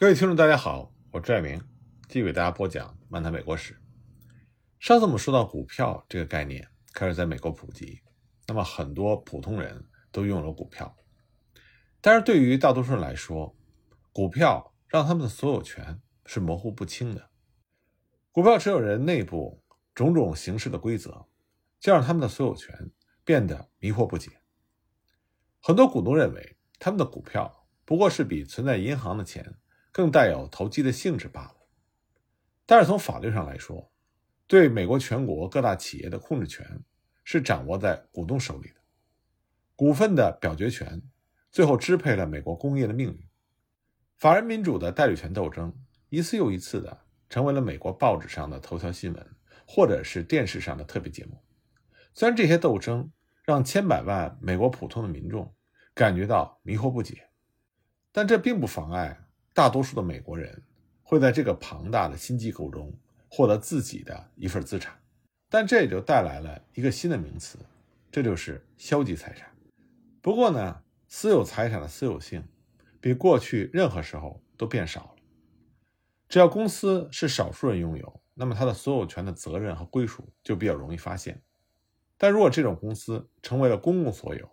各位听众，大家好，我是爱明，继续给大家播讲《漫谈美国史》。上次我们说到股票这个概念开始在美国普及，那么很多普通人都拥有股票，但是对于大多数人来说，股票让他们的所有权是模糊不清的。股票持有人内部种种形式的规则，就让他们的所有权变得迷惑不解。很多股东认为，他们的股票不过是比存在银行的钱。更带有投机的性质罢了。但是从法律上来说，对美国全国各大企业的控制权是掌握在股东手里的，股份的表决权最后支配了美国工业的命运。法人民主的代理权斗争一次又一次的成为了美国报纸上的头条新闻，或者是电视上的特别节目。虽然这些斗争让千百万美国普通的民众感觉到迷惑不解，但这并不妨碍。大多数的美国人会在这个庞大的新机构中获得自己的一份资产，但这也就带来了一个新的名词，这就是消极财产。不过呢，私有财产的私有性比过去任何时候都变少了。只要公司是少数人拥有，那么它的所有权的责任和归属就比较容易发现。但如果这种公司成为了公共所有，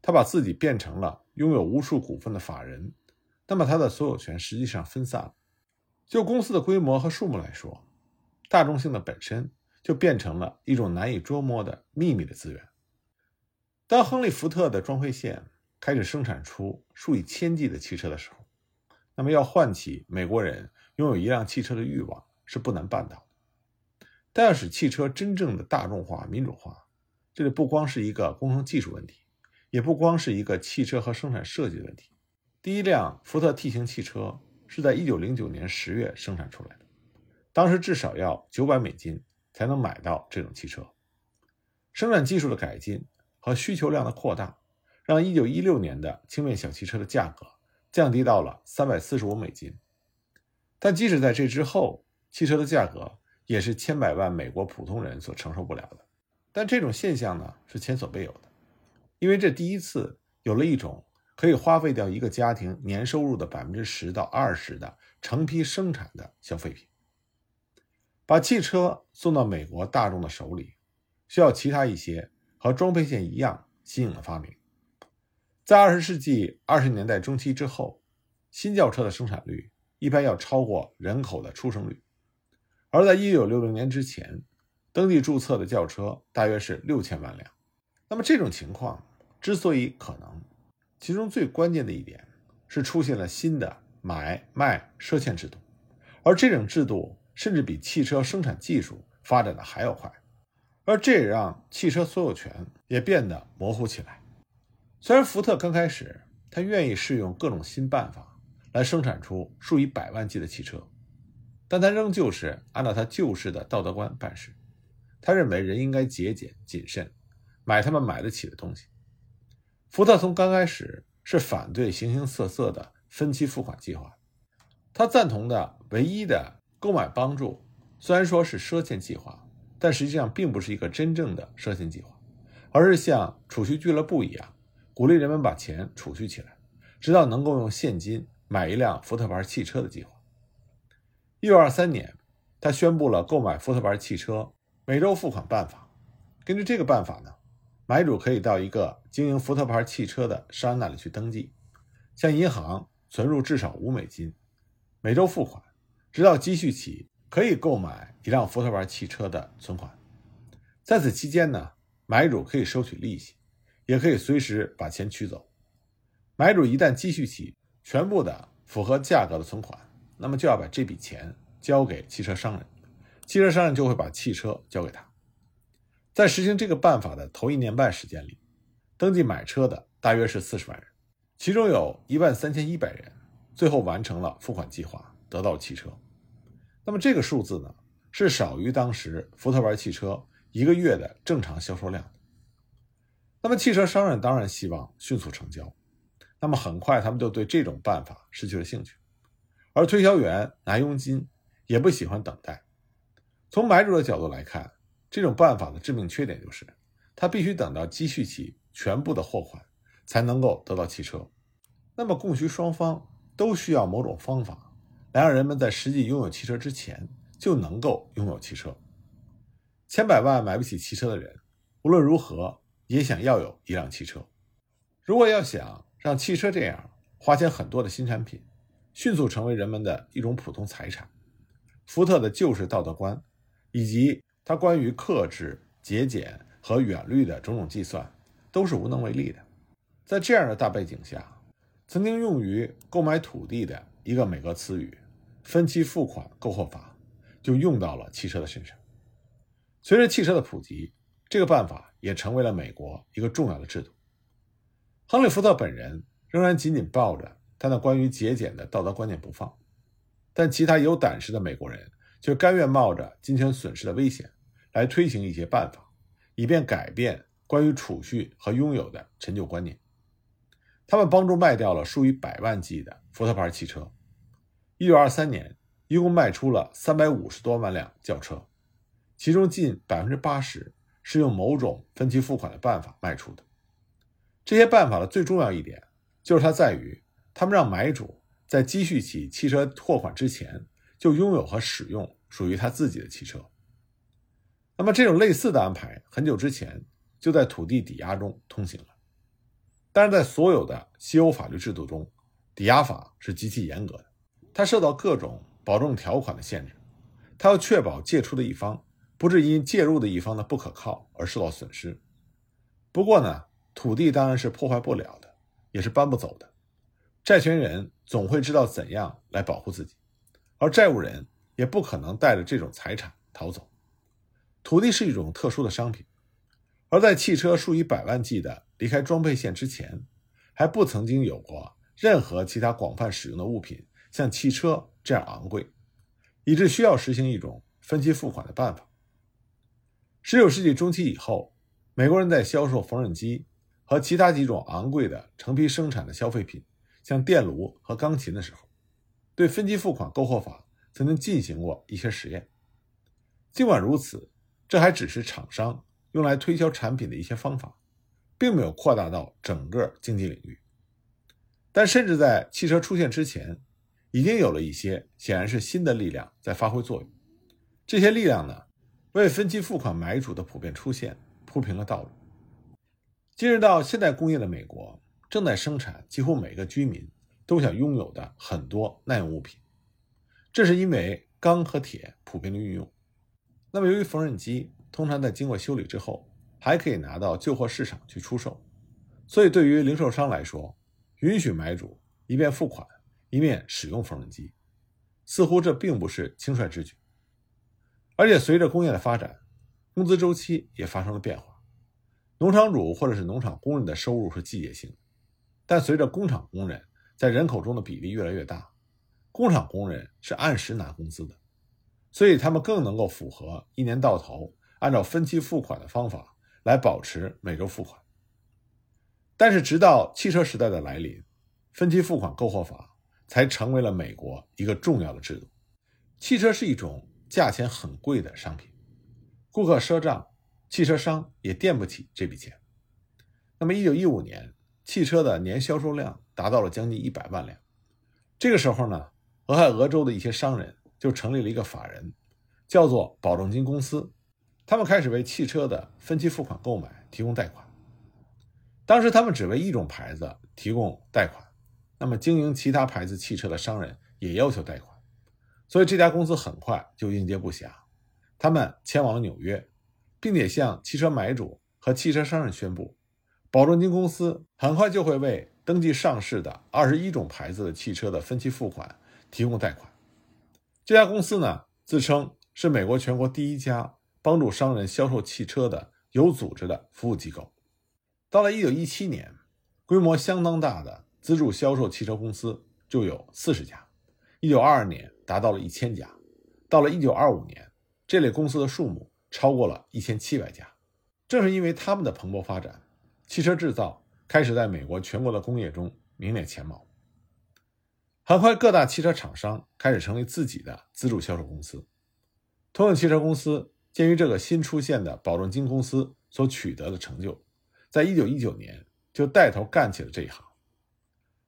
它把自己变成了拥有无数股份的法人。那么，它的所有权实际上分散了。就公司的规模和数目来说，大众性的本身就变成了一种难以捉摸的秘密的资源。当亨利·福特的装配线开始生产出数以千计的汽车的时候，那么要唤起美国人拥有一辆汽车的欲望是不难办到的。但要使汽车真正的大众化、民主化，这里不光是一个工程技术问题，也不光是一个汽车和生产设计的问题。第一辆福特 T 型汽车是在1909年10月生产出来的，当时至少要900美金才能买到这种汽车。生产技术的改进和需求量的扩大，让1916年的轻便小汽车的价格降低到了345美金。但即使在这之后，汽车的价格也是千百万美国普通人所承受不了的。但这种现象呢，是前所未有的，因为这第一次有了一种。可以花费掉一个家庭年收入的百分之十到二十的成批生产的消费品。把汽车送到美国大众的手里，需要其他一些和装配线一样新颖的发明。在二十世纪二十年代中期之后，新轿车的生产率一般要超过人口的出生率，而在一九六零年之前，登记注册的轿车大约是六千万辆。那么这种情况之所以可能，其中最关键的一点是出现了新的买卖赊欠制度，而这种制度甚至比汽车生产技术发展的还要快，而这也让汽车所有权也变得模糊起来。虽然福特刚开始他愿意试用各种新办法来生产出数以百万计的汽车，但他仍旧是按照他旧式的道德观办事。他认为人应该节俭谨慎，买他们买得起的东西。福特从刚开始是反对形形色色的分期付款计划，他赞同的唯一的购买帮助，虽然说是赊欠计划，但实际上并不是一个真正的赊欠计划，而是像储蓄俱乐部一样，鼓励人们把钱储蓄起来，直到能够用现金买一辆福特牌汽车的计划。一九二三年，他宣布了购买福特牌汽车每周付款办法。根据这个办法呢。买主可以到一个经营福特牌汽车的商人那里去登记，向银行存入至少五美金，每周付款，直到积蓄起可以购买一辆福特牌汽车的存款。在此期间呢，买主可以收取利息，也可以随时把钱取走。买主一旦积蓄起全部的符合价格的存款，那么就要把这笔钱交给汽车商人，汽车商人就会把汽车交给他。在实行这个办法的头一年半时间里，登记买车的大约是四十万人，其中有一万三千一百人最后完成了付款计划，得到了汽车。那么这个数字呢，是少于当时福特牌汽车一个月的正常销售量。那么汽车商人当然希望迅速成交，那么很快他们就对这种办法失去了兴趣，而推销员拿佣金也不喜欢等待。从买主的角度来看。这种办法的致命缺点就是，他必须等到积蓄起全部的货款，才能够得到汽车。那么供需双方都需要某种方法来让人们在实际拥有汽车之前就能够拥有汽车。千百万买不起汽车的人，无论如何也想要有一辆汽车。如果要想让汽车这样花钱很多的新产品迅速成为人们的一种普通财产，福特的旧式道德观以及他关于克制、节俭和远虑的种种计算，都是无能为力的。在这样的大背景下，曾经用于购买土地的一个美国词语“分期付款购货法”就用到了汽车的身上。随着汽车的普及，这个办法也成为了美国一个重要的制度。亨利·福特本人仍然紧紧抱着他那关于节俭的道德观念不放，但其他有胆识的美国人却甘愿冒着金钱损失的危险来推行一些办法，以便改变关于储蓄和拥有的陈旧观念。他们帮助卖掉了数以百万计的福特牌汽车。1923年，一共卖出了350多万辆轿车，其中近80%是用某种分期付款的办法卖出的。这些办法的最重要一点，就是它在于，他们让买主在积蓄起汽车货款之前，就拥有和使用属于他自己的汽车。那么，这种类似的安排，很久之前就在土地抵押中通行了。但是在所有的西欧法律制度中，抵押法是极其严格的，它受到各种保证条款的限制，它要确保借出的一方不致因介入的一方的不可靠而受到损失。不过呢，土地当然是破坏不了的，也是搬不走的，债权人总会知道怎样来保护自己，而债务人也不可能带着这种财产逃走。土地是一种特殊的商品。而在汽车数以百万计的离开装配线之前，还不曾经有过任何其他广泛使用的物品像汽车这样昂贵，以致需要实行一种分期付款的办法。十九世纪中期以后，美国人在销售缝纫机和其他几种昂贵的成批生产的消费品，像电炉和钢琴的时候，对分期付款购货法曾经进行过一些实验。尽管如此，这还只是厂商。用来推销产品的一些方法，并没有扩大到整个经济领域。但甚至在汽车出现之前，已经有了一些显然是新的力量在发挥作用。这些力量呢，为分期付款买主的普遍出现铺平了道路。进入到现代工业的美国，正在生产几乎每个居民都想拥有的很多耐用物品，这是因为钢和铁普遍的运用。那么，由于缝纫机。通常在经过修理之后，还可以拿到旧货市场去出售，所以对于零售商来说，允许买主一边付款一面使用缝纫机，似乎这并不是轻率之举。而且随着工业的发展，工资周期也发生了变化。农场主或者是农场工人的收入是季节性的，但随着工厂工人在人口中的比例越来越大，工厂工人是按时拿工资的，所以他们更能够符合一年到头。按照分期付款的方法来保持每周付款，但是直到汽车时代的来临，分期付款购货法才成为了美国一个重要的制度。汽车是一种价钱很贵的商品，顾客赊账，汽车商也垫不起这笔钱。那么，一九一五年，汽车的年销售量达到了将近一百万辆。这个时候呢，俄亥俄州的一些商人就成立了一个法人，叫做保证金公司。他们开始为汽车的分期付款购买提供贷款。当时他们只为一种牌子提供贷款，那么经营其他牌子汽车的商人也要求贷款，所以这家公司很快就应接不暇。他们前往了纽约，并且向汽车买主和汽车商人宣布，保证金公司很快就会为登记上市的二十一种牌子的汽车的分期付款提供贷款。这家公司呢，自称是美国全国第一家。帮助商人销售汽车的有组织的服务机构。到了1917年，规模相当大的资助销售汽车公司就有四十家；1922年达到了一千家；到了1925年，这类公司的数目超过了一千七百家。正是因为他们的蓬勃发展，汽车制造开始在美国全国的工业中名列前茅。很快，各大汽车厂商开始成立自己的资助销售公司。通用汽车公司。鉴于这个新出现的保证金公司所取得的成就，在一九一九年就带头干起了这一行。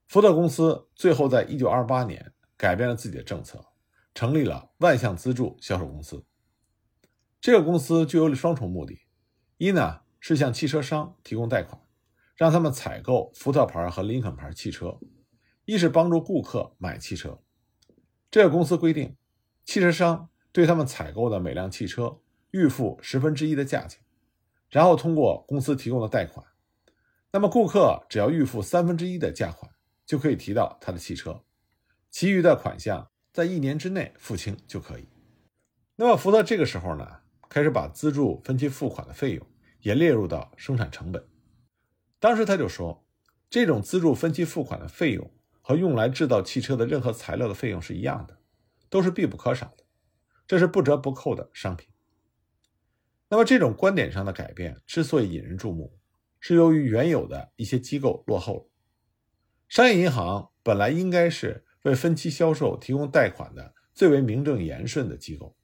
福特公司最后在一九二八年改变了自己的政策，成立了万象资助销售公司。这个公司具有双重目的：一呢是向汽车商提供贷款，让他们采购福特牌和林肯牌汽车；一是帮助顾客买汽车。这个公司规定，汽车商对他们采购的每辆汽车预付十分之一的价钱，然后通过公司提供的贷款，那么顾客只要预付三分之一的价款，就可以提到他的汽车，其余的款项在一年之内付清就可以。那么福特这个时候呢，开始把资助分期付款的费用也列入到生产成本。当时他就说，这种资助分期付款的费用。和用来制造汽车的任何材料的费用是一样的，都是必不可少的，这是不折不扣的商品。那么这种观点上的改变之所以引人注目，是由于原有的一些机构落后了。商业银行本来应该是为分期销售提供贷款的最为名正言顺的机构，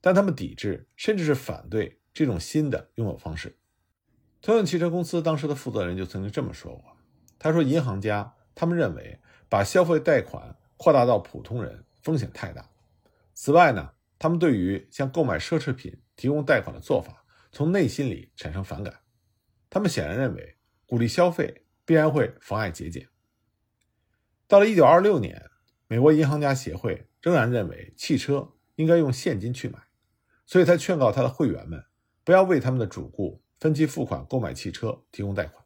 但他们抵制甚至是反对这种新的拥有方式。通用汽车公司当时的负责人就曾经这么说过：“他说，银行家。”他们认为，把消费贷款扩大到普通人风险太大。此外呢，他们对于向购买奢侈品提供贷款的做法，从内心里产生反感。他们显然认为，鼓励消费必然会妨碍节俭。到了1926年，美国银行家协会仍然认为汽车应该用现金去买，所以他劝告他的会员们不要为他们的主顾分期付款购买汽车提供贷款。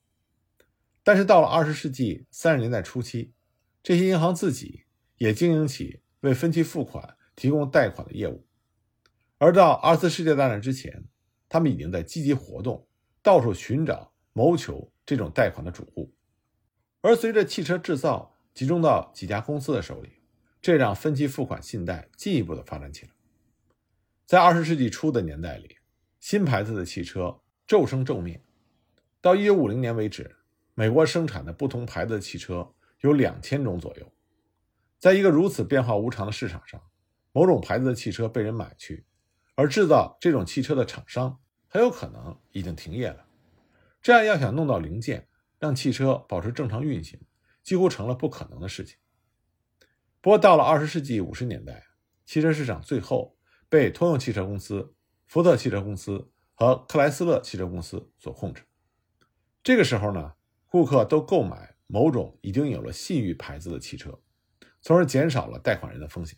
但是到了二十世纪三十年代初期，这些银行自己也经营起为分期付款提供贷款的业务，而到二次世界大战之前，他们已经在积极活动，到处寻找、谋求这种贷款的主顾。而随着汽车制造集中到几家公司的手里，这让分期付款信贷进一步的发展起来。在二十世纪初的年代里，新牌子的汽车骤生骤灭，到一九五零年为止。美国生产的不同牌子的汽车有两千种左右，在一个如此变化无常的市场上，某种牌子的汽车被人买去，而制造这种汽车的厂商很有可能已经停业了。这样要想弄到零件，让汽车保持正常运行，几乎成了不可能的事情。不过，到了二十世纪五十年代，汽车市场最后被通用汽车公司、福特汽车公司和克莱斯勒汽车公司所控制。这个时候呢？顾客都购买某种已经有了信誉牌子的汽车，从而减少了贷款人的风险。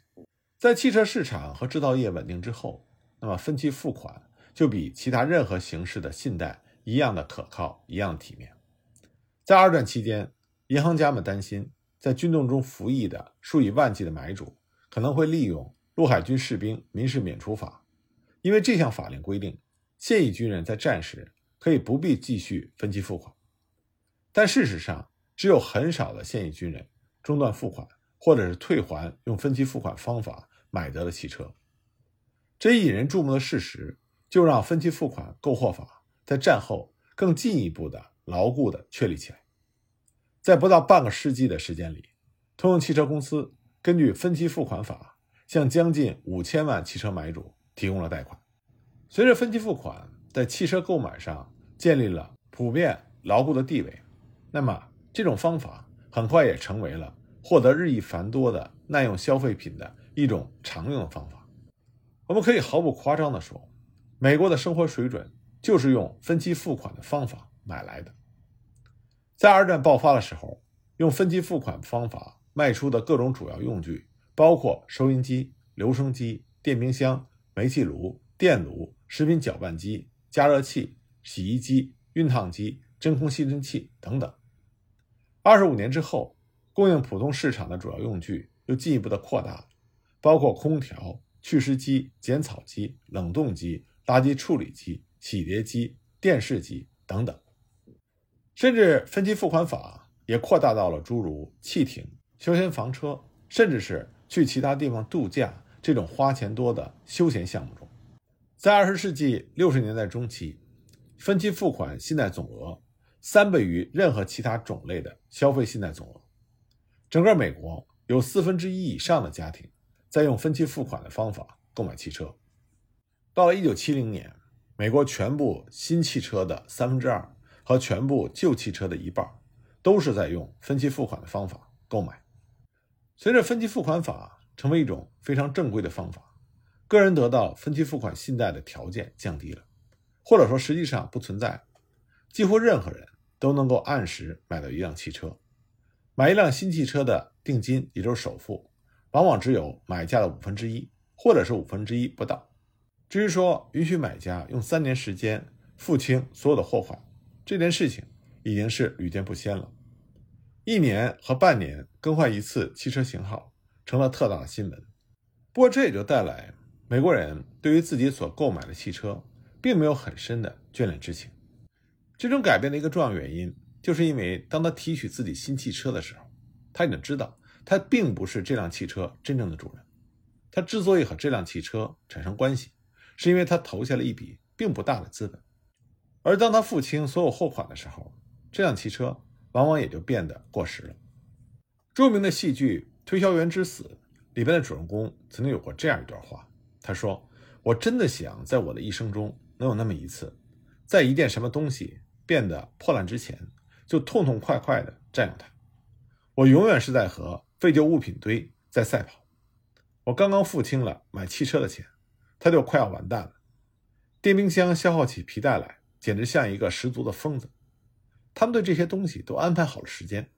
在汽车市场和制造业稳定之后，那么分期付款就比其他任何形式的信贷一样的可靠，一样体面。在二战期间，银行家们担心，在军动中服役的数以万计的买主可能会利用陆海军士兵民事免除法，因为这项法令规定，现役军人在战时可以不必继续分期付款。但事实上，只有很少的现役军人中断付款，或者是退还用分期付款方法买得的汽车。这一引人注目的事实，就让分期付款购货法在战后更进一步的牢固的确立起来。在不到半个世纪的时间里，通用汽车公司根据分期付款法，向将近五千万汽车买主提供了贷款。随着分期付款在汽车购买上建立了普遍牢固的地位。那么，这种方法很快也成为了获得日益繁多的耐用消费品的一种常用的方法。我们可以毫不夸张地说，美国的生活水准就是用分期付款的方法买来的。在二战爆发的时候，用分期付款方法卖出的各种主要用具，包括收音机、留声机、电冰箱、煤气炉、电炉、食品搅拌机、加热器、洗衣机、熨烫机、真空吸尘器等等。二十五年之后，供应普通市场的主要用具又进一步的扩大了，包括空调、去湿机、剪草机、冷冻机、垃圾处理机、洗碟机、电视机等等，甚至分期付款法也扩大到了诸如汽艇、休闲房车，甚至是去其他地方度假这种花钱多的休闲项目中。在二十世纪六十年代中期，分期付款信贷总额。三倍于任何其他种类的消费信贷总额。整个美国有四分之一以上的家庭在用分期付款的方法购买汽车。到了1970年，美国全部新汽车的三分之二和全部旧汽车的一半都是在用分期付款的方法购买。随着分期付款法成为一种非常正规的方法，个人得到分期付款信贷的条件降低了，或者说实际上不存在。几乎任何人都能够按时买到一辆汽车。买一辆新汽车的定金，也就是首付，往往只有买价的五分之一，或者是五分之一不到。至于说允许买家用三年时间付清所有的货款，这件事情已经是屡见不鲜了。一年和半年更换一次汽车型号，成了特大的新闻。不过这也就带来美国人对于自己所购买的汽车，并没有很深的眷恋之情。这种改变的一个重要原因，就是因为当他提取自己新汽车的时候，他已经知道他并不是这辆汽车真正的主人。他之所以和这辆汽车产生关系，是因为他投下了一笔并不大的资本。而当他付清所有货款的时候，这辆汽车。往往也就变得过时了。著名的戏剧《推销员之死》里边的主人公曾经有过这样一段话，他说：“我真的想在我的一生中能有那么一次，在一件什么东西变得破烂之前，就痛痛快快地占有它。我永远是在和废旧物品堆在赛跑。我刚刚付清了买汽车的钱，它就快要完蛋了。电冰箱消耗起皮带来，简直像一个十足的疯子。”他们对这些东西都安排好了时间，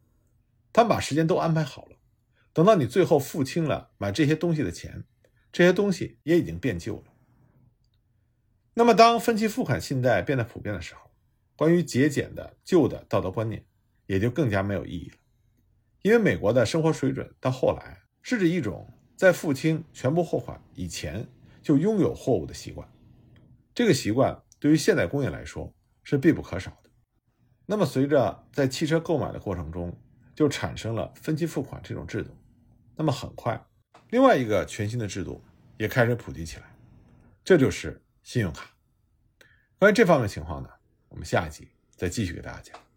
他们把时间都安排好了。等到你最后付清了买这些东西的钱，这些东西也已经变旧了。那么，当分期付款信贷变得普遍的时候，关于节俭的旧的道德观念也就更加没有意义了。因为美国的生活水准到后来是指一种在付清全部货款以前就拥有货物的习惯，这个习惯对于现代工业来说是必不可少的。那么，随着在汽车购买的过程中，就产生了分期付款这种制度。那么，很快，另外一个全新的制度也开始普及起来，这就是信用卡。关于这方面情况呢，我们下一集再继续给大家讲。